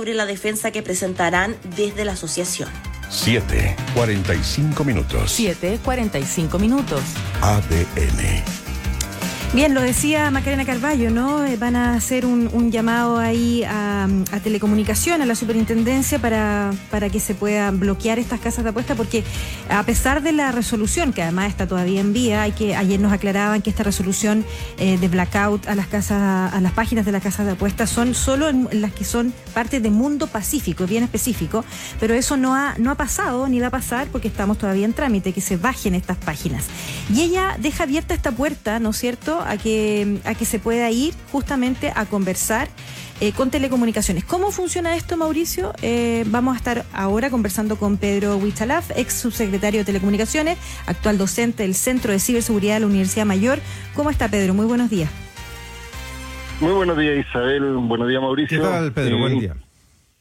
sobre la defensa que presentarán desde la asociación. 7, 45 minutos. 7, 45 minutos. ADN. Bien, lo decía Macarena Carballo, ¿no? Eh, van a hacer un, llamado ahí a, telecomunicación, a la superintendencia, para, para que se puedan bloquear estas casas de apuesta, porque a pesar de la resolución, que además está todavía en vía, hay que ayer nos aclaraban que esta resolución eh, de blackout a las casas, a las páginas de las casas de apuestas son solo en las que son parte de Mundo Pacífico, bien específico, pero eso no ha, no ha pasado ni va a pasar porque estamos todavía en trámite, que se bajen estas páginas. Y ella deja abierta esta puerta, ¿no es cierto?, a que, a que se pueda ir justamente a conversar eh, con telecomunicaciones. ¿Cómo funciona esto, Mauricio? Eh, vamos a estar ahora conversando con Pedro Huichalaf, ex subsecretario de Telecomunicaciones, actual docente del Centro de Ciberseguridad de la Universidad Mayor. ¿Cómo está, Pedro? Muy buenos días. Muy buenos días, Isabel. Buenos días, Mauricio. ¿Qué tal, Pedro? Buen día.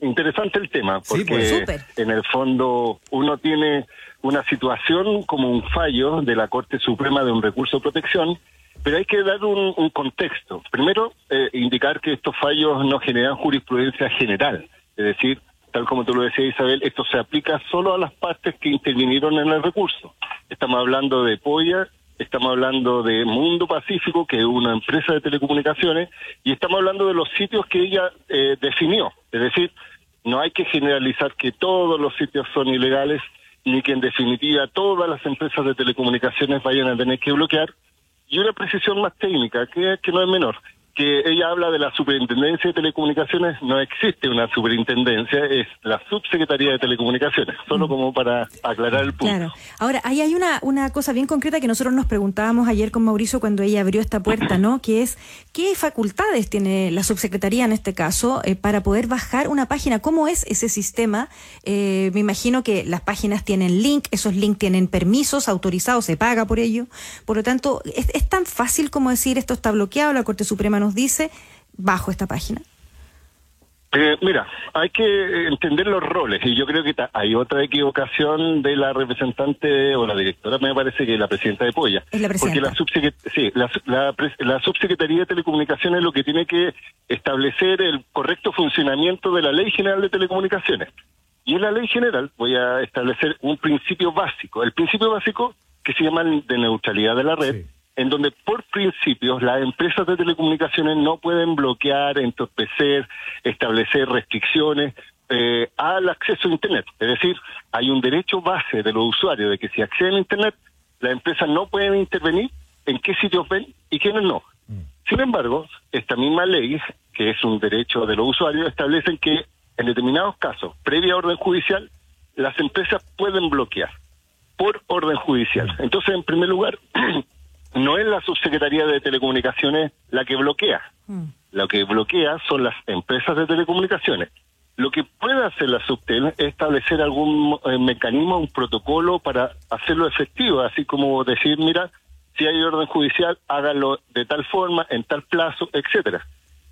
Interesante el tema, porque pues. en el fondo uno tiene una situación como un fallo de la Corte Suprema de un recurso de protección pero hay que dar un, contexto. Primero, eh, indicar que estos fallos no generan jurisprudencia general, es decir, tal como tú lo decías Isabel, esto se aplica solo a las partes que intervinieron en el recurso. Estamos hablando de Polla, estamos hablando de Mundo Pacífico, que es una empresa de telecomunicaciones, y estamos hablando de los sitios que ella eh, definió. Es decir, no hay que generalizar que todos los sitios son ilegales, ni que en definitiva todas las empresas de telecomunicaciones vayan a tener que bloquear, y una precisión más técnica, que, que no es menor, que ella habla de la superintendencia de telecomunicaciones, no existe una superintendencia, es la subsecretaría de telecomunicaciones, solo mm. como para aclarar el punto. Claro. Ahora, ahí hay una, una cosa bien concreta que nosotros nos preguntábamos ayer con Mauricio cuando ella abrió esta puerta, ¿no? Que es, ¿qué facultades tiene la subsecretaría en este caso eh, para poder bajar una página? ¿Cómo es ese sistema? Eh, me imagino que las páginas tienen link, esos links tienen permisos autorizados, se paga por ello. Por lo tanto, ¿es, es tan fácil como decir esto está bloqueado, la Corte Suprema nos dice bajo esta página? Eh, mira, hay que entender los roles y yo creo que hay otra equivocación de la representante o la directora, me parece que la presidenta de Polla. Es la Porque la, sí, la, subsecretaría de Telecomunicaciones lo que tiene que establecer el correcto funcionamiento de la Ley General de Telecomunicaciones. Y en la Ley General voy a establecer un principio básico. El principio básico que se llama de neutralidad de la red en donde por principios las empresas de telecomunicaciones no pueden bloquear, entorpecer, establecer restricciones eh, al acceso a Internet. Es decir, hay un derecho base de los usuarios de que si acceden a Internet, las empresas no pueden intervenir en qué sitios ven y quiénes no. Mm. Sin embargo, esta misma ley, que es un derecho de los usuarios, establece que en determinados casos, previa orden judicial, las empresas pueden bloquear por orden judicial. Mm. Entonces, en primer lugar, no es la subsecretaría de telecomunicaciones la que bloquea. Mm. Lo que bloquea son las empresas de telecomunicaciones. Lo que puede hacer la subtel es establecer algún eh, mecanismo, un protocolo para hacerlo efectivo, así como decir, mira, si hay orden judicial, hágalo de tal forma, en tal plazo, etcétera.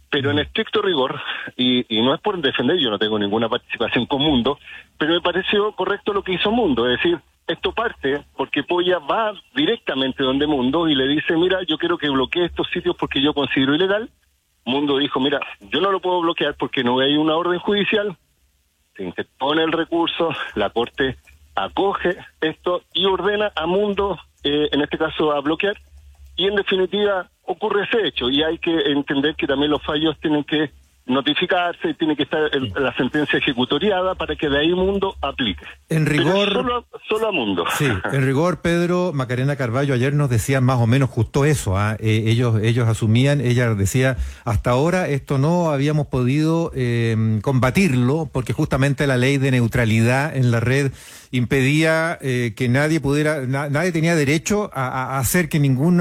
Pero en mm. estricto rigor, y, y, no es por defender, yo no tengo ninguna participación con Mundo, pero me pareció correcto lo que hizo Mundo, es decir, esto parte porque Polla va directamente donde Mundo y le dice, mira, yo quiero que bloquee estos sitios porque yo considero ilegal. Mundo dijo, mira, yo no lo puedo bloquear porque no hay una orden judicial. Se interpone el recurso, la Corte acoge esto y ordena a Mundo, eh, en este caso, a bloquear. Y en definitiva ocurre ese hecho y hay que entender que también los fallos tienen que notificarse, tiene que estar la sentencia ejecutoriada para que de ahí Mundo aplique. En rigor... solo, a Mundo. Sí, en rigor, Pedro, Macarena Carballo ayer nos decía más o menos justo eso. ¿ah? Eh, ellos, ellos asumían, ella decía, hasta ahora esto no habíamos podido eh, combatirlo porque justamente la ley de neutralidad en la red impedía eh, que nadie pudiera, nadie tenía derecho a, hacer que ningún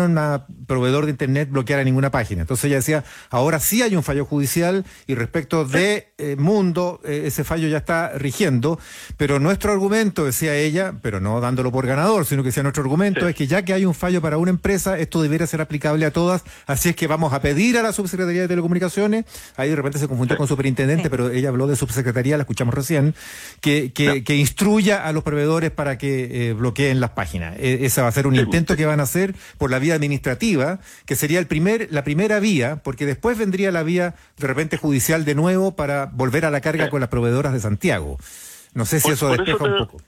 proveedor de Internet bloqueara ninguna página. Entonces ella decía, ahora sí hay un fallo judicial y respecto de eh, Mundo, eh, ese fallo ya está rigiendo, pero nuestro argumento, decía ella, pero no dándolo por ganador, sino que decía nuestro argumento es que ya que hay un fallo para una empresa, esto debería ser aplicable a todas, así es que vamos a pedir a la Subsecretaría de Telecomunicaciones, ahí de repente se confundió con superintendente, pero ella habló de Subsecretaría, la escuchamos recién, que, que, que instruya a los proveedores para que eh, bloqueen las páginas. E, ese va a ser un intento que van a hacer por la vía administrativa, que sería el primer, la primera vía, porque después vendría la vía de repente judicial de nuevo para volver a la carga con las proveedoras de Santiago. No sé si Por- eso despeja eso un poco.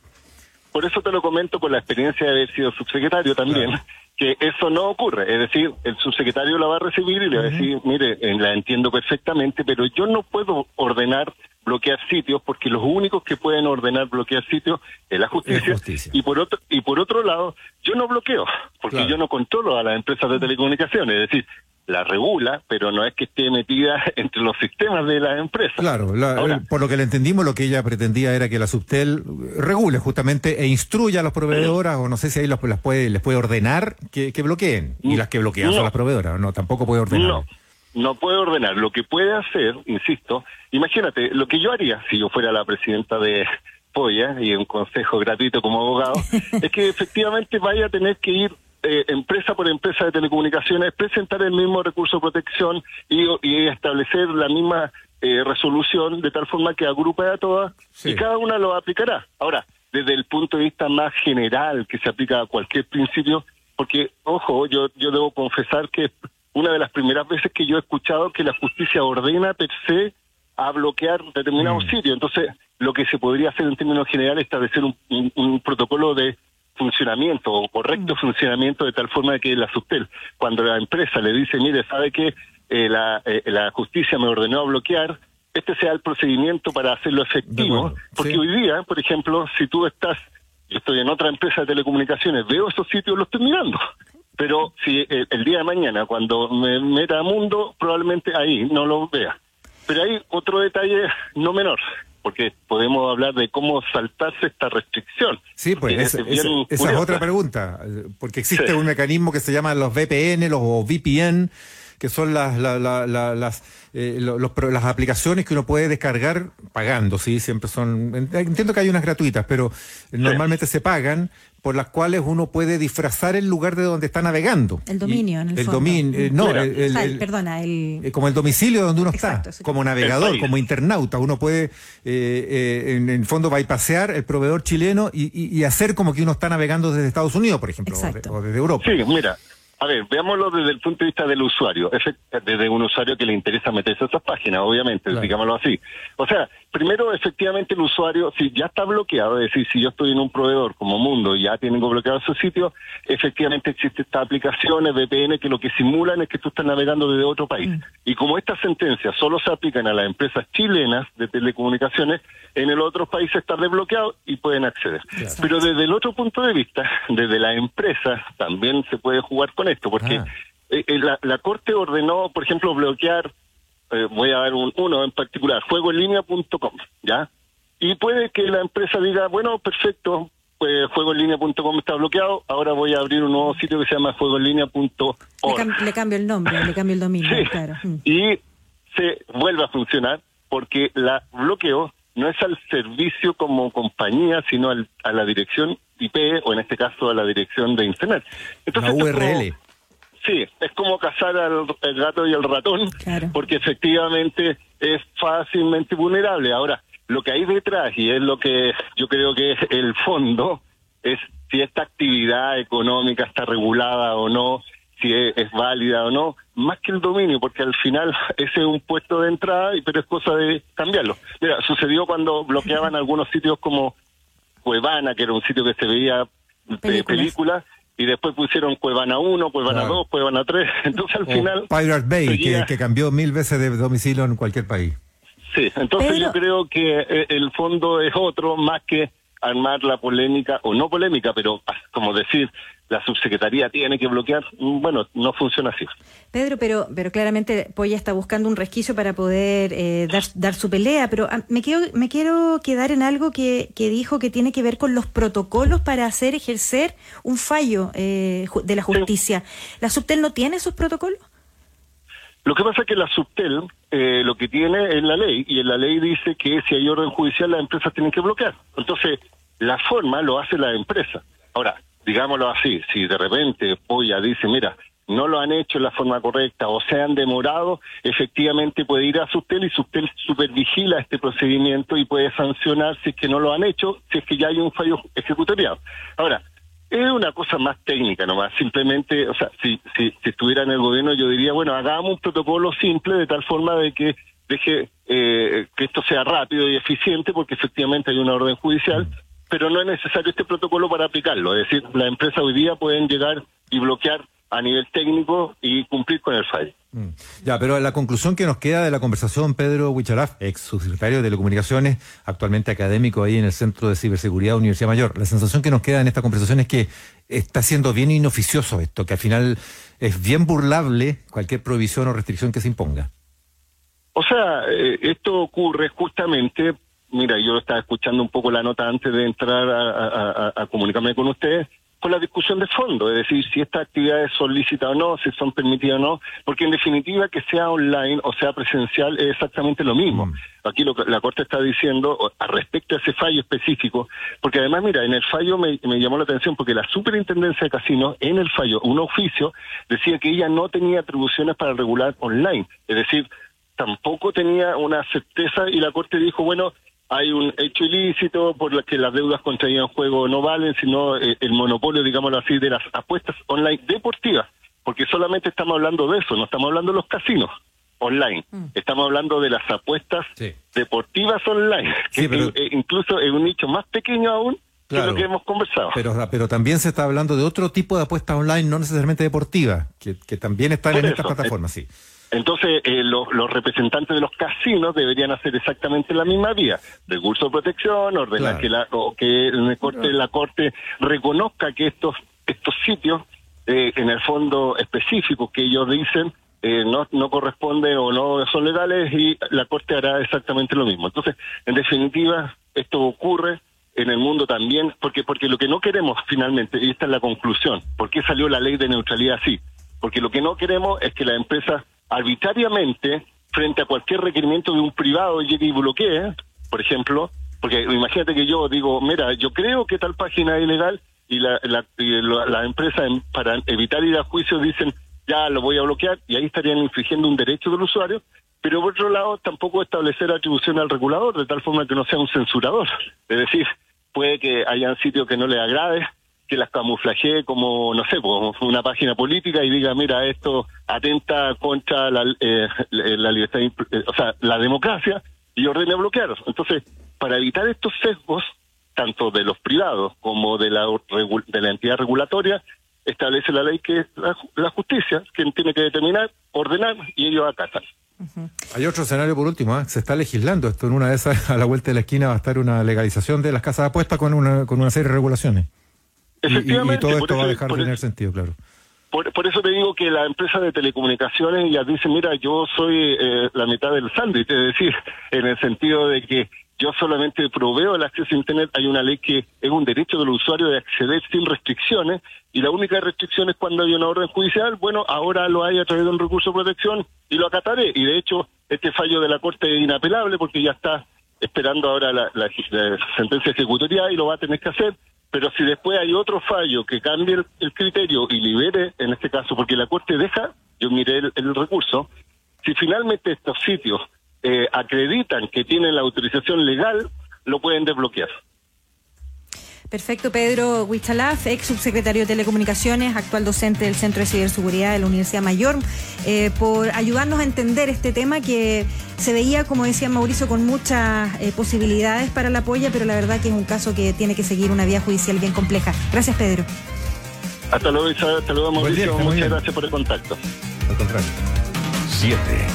Por eso te lo comento con la experiencia de haber sido subsecretario también, Claro. que eso no ocurre. Es decir, el subsecretario la va a recibir y le va a decir, mire, eh, la entiendo perfectamente, pero yo no puedo ordenar bloquear sitios porque los únicos que pueden ordenar bloquear sitios es la justicia. Es justicia. Y por otro y por otro lado, yo no bloqueo porque Claro. yo no controlo a las empresas de telecomunicaciones, es decir, la regula, pero no es que esté metida entre los sistemas de las empresas. Claro, la- Ahora- el- por lo que le entendimos, lo que ella pretendía era que la Subtel regule justamente e instruya a los proveedoras, o no sé si ahí los, las puede, les puede ordenar que, que bloqueen. Y las que bloquean son No. las proveedoras, no, tampoco puede ordenar. No, no puede ordenar. Lo que puede hacer, insisto, imagínate, lo que yo haría si yo fuera la presidenta de Polla y un consejo gratuito como abogado, es que efectivamente vaya a tener que ir eh, empresa por empresa de telecomunicaciones, presentar el mismo recurso de protección y, y establecer la misma eh, resolución de tal forma que agrupe a todas Sí. y cada una lo aplicará. Ahora, desde el punto de vista más general que se aplica a cualquier principio, porque, ojo, yo, yo debo confesar que una de las primeras veces que yo he escuchado que la justicia ordena per se a bloquear determinados Mm. sitios. Entonces, lo que se podría hacer en términos generales es establecer un, un- un protocolo de funcionamiento o correcto funcionamiento de tal forma de que la Subtel, cuando la empresa le dice, mire, sabe que eh, la, eh, la justicia me ordenó a bloquear, este sea el procedimiento para hacerlo efectivo. Porque sí. hoy día, por ejemplo, si tú estás, yo estoy en otra empresa de telecomunicaciones, veo esos sitios, los estoy mirando. Pero si el, el día de mañana, cuando me meta a mundo, probablemente ahí no lo vea. Pero hay otro detalle no menor, porque podemos hablar de cómo saltarse esta restricción. Sí, pues esa, es esa- otra pregunta, eh, porque existe Sí. un mecanismo que se llama los VPN, los VPN, que son las la- la- la- las eh, lo- los pro- las aplicaciones que uno puede descargar pagando, sí, siempre son en- entiendo que hay unas gratuitas, pero normalmente se pagan por las cuales uno puede disfrazar el lugar de donde está navegando. El dominio, Y- en el el fondo. dominio, eh, no, el- el- O sea, el- el- perdona, el... eh, como el domicilio donde uno Exacto, está, sí. como navegador, como internauta, uno puede eh, eh, en el fondo bypasear el proveedor chileno y, y- y hacer como que uno está navegando desde Estados Unidos, por ejemplo, o, de- o desde Europa. Sí, mira, a ver, veámoslo desde el punto de vista del usuario, desde un usuario que le interesa meterse a esas páginas, obviamente, Claro. digámoslo así. O sea, primero, efectivamente, el usuario, si ya está bloqueado, es decir, si yo estoy en un proveedor como Mundo y ya tienen bloqueado su sitio, efectivamente existen estas aplicaciones VPN que lo que simulan es que tú estás navegando desde otro país. Y como estas sentencias solo se aplican a las empresas chilenas de telecomunicaciones, en el otro país está desbloqueado y pueden acceder. Pero desde el otro punto de vista, desde la empresa, también se puede jugar con esto, porque Ah. eh, eh, la, la Corte ordenó, por ejemplo, bloquear, eh, voy a dar un, uno en particular, juegoenlinea.com, ¿ya? Y puede que la empresa diga, bueno, perfecto, pues juegoenlinea.com está bloqueado, ahora voy a abrir un nuevo sitio que se llama Le, juegoenlinea.org. cam- le cambio el nombre, le cambio el dominio, Sí. claro. Mm. Y se vuelve a funcionar porque la bloqueo no es al servicio como compañía, sino al- a la dirección IP o en este caso a la dirección de Internet. La esto es como- URL. Sí, es como cazar al el gato y el ratón, Claro. porque efectivamente es fácilmente vulnerable. Ahora, lo que hay detrás, y es lo que yo creo que es el fondo, es si esta actividad económica está regulada o no, si es, es válida o no, más que el dominio, porque al final ese es un puesto de entrada, y pero es cosa de cambiarlo. Mira, sucedió cuando bloqueaban algunos sitios como Cuevana, que era un sitio que se veía eh, Películas. y después pusieron Cuevana 1, Cuevana Claro. 2, Cuevana 3. Entonces al O final... Pirate Bay, que, seguía- que cambió mil veces de domicilio en cualquier país. Sí, entonces Pero- yo creo que eh, el fondo es otro, más que armar la polémica, o no polémica, pero ah, como decir, la subsecretaría tiene que bloquear, bueno, no funciona así. Pedro, pero, pero claramente Polla está buscando un resquicio para poder eh, dar, dar su pelea, pero ah, me, quiero, me quiero quedar en algo que, que dijo que tiene que ver con los protocolos para hacer ejercer un fallo eh, de la justicia. ¿La Subtel no tiene esos protocolos? Lo que pasa es que la Subtel eh, lo que tiene es la ley, y en la ley dice que si hay orden judicial las empresas tienen que bloquear. Entonces, la forma lo hace la empresa. Ahora, digámoslo así, si de repente Polla dice, mira, no lo han hecho en la forma correcta o se han demorado, efectivamente puede ir a Subtel y Subtel supervigila este procedimiento y puede sancionar si es que no lo han hecho, si es que ya hay un fallo ejecutoriado. Ahora, es una cosa más técnica nomás, simplemente, o sea, si, si, si estuviera en el gobierno yo diría, bueno, hagamos un protocolo simple de tal forma de que deje eh, que esto sea rápido y eficiente, porque efectivamente hay una orden judicial, pero no es necesario este protocolo para aplicarlo. Es decir, las empresas hoy día pueden llegar y bloquear a nivel técnico y cumplir con el fallo. Mm. Ya, pero la conclusión que nos queda de la conversación, Pedro Huicharaf, ex subsecretario de Telecomunicaciones, actualmente académico ahí en el Centro de Ciberseguridad de Universidad Mayor, la sensación que nos queda en esta conversación es que está siendo bien inoficioso esto, que al final es bien burlable cualquier prohibición o restricción que se imponga. O sea, eh, esto ocurre justamente, mira, yo estaba escuchando un poco la nota antes de entrar a, a comunicarme con ustedes, con la discusión de fondo, es decir, si estas actividades son lícitas o no, si son permitidas o no, porque en definitiva que sea online o sea presencial es exactamente lo mismo. Mm. Aquí lo que la Corte está diciendo a respecto a ese fallo específico, porque además, mira, en el fallo me, me llamó la atención porque la Superintendencia de Casinos, en el fallo, un oficio, decía que ella no tenía atribuciones para regular online, es decir, tampoco tenía una certeza y la Corte dijo, bueno, hay un hecho ilícito por el que las deudas contraídas en juego no valen, sino eh, el monopolio, digámoslo así, de las apuestas online deportivas, porque solamente estamos hablando de eso, no estamos hablando de los casinos online, mm. estamos hablando de las apuestas deportivas online, que eh, incluso es un nicho más pequeño aún que lo que hemos conversado. Pero, pero también se está hablando de otro tipo de apuestas online, no necesariamente deportivas, que, también están en estas plataformas, sí. Entonces, eh, los, representantes de los casinos deberían hacer exactamente la misma vía. Recurso de protección, ordenar que, la, o que el corte, la Corte reconozca que estos, estos sitios, eh, en el fondo específico que ellos dicen, eh, no, no corresponden o no son legales y la Corte hará exactamente lo mismo. Entonces, en definitiva, esto ocurre en el mundo también, porque, porque lo que no queremos finalmente, y esta es la conclusión, ¿por qué salió la ley de neutralidad así? Porque lo que no queremos es que la empresa arbitrariamente frente a cualquier requerimiento de un privado llegue y bloquee, por ejemplo, porque imagínate que yo digo, mira, yo creo que tal página es ilegal y la, la, la, empresa para evitar ir a juicio dicen, ya lo voy a bloquear y ahí estarían infringiendo un derecho del usuario, pero por otro lado tampoco establecer atribución al regulador de tal forma que no sea un censurador. Es decir, puede que hayan sitios que no le agrade, que las camuflajee como, no sé, una página política y diga, mira, esto atenta contra la, eh, la libertad, eh, o sea, la democracia y ordene bloquear. Entonces, para evitar estos sesgos, tanto de los privados como de la, de la entidad regulatoria, establece la ley que es la, justicia, quien tiene que determinar, ordenar y ellos acatan. Hay otro escenario por último, ¿eh? se está legislando esto en una de esas, a la vuelta de la esquina va a estar una legalización de las casas de apuestas con una, con una serie de regulaciones. Efectivamente. Y, todo esto va a dejar de tener sentido, claro. Por, eso te digo que la empresa de telecomunicaciones ya dice, mira, yo soy eh, la mitad del sándwich, es decir, en el sentido de que yo solamente proveo el acceso a Internet, hay una ley que es un derecho del usuario de acceder sin restricciones, y la única restricción es cuando hay una orden judicial, bueno, ahora lo hay a través de un recurso de protección y lo acataré, y de hecho este fallo de la Corte es inapelable porque ya está esperando ahora la, la sentencia ejecutoria y lo va a tener que hacer, pero si después hay otro fallo que cambie el, criterio y libere, en este caso, porque la Corte deja, yo miré el, recurso, si finalmente estos sitios eh, acreditan que tienen la autorización legal, lo pueden desbloquear. Perfecto, Pedro Huichalaf, ex subsecretario de Telecomunicaciones, actual docente del Centro de Ciberseguridad de la Universidad Mayor, eh, por ayudarnos a entender este tema que se veía, como decía Mauricio, con muchas eh, posibilidades para la polla, pero la verdad que es un caso que tiene que seguir una vía judicial bien compleja. Gracias, Pedro. Hasta luego, Isabel. Hasta luego, Mauricio. Muchas gracias por el contacto. Al contrario. Siete.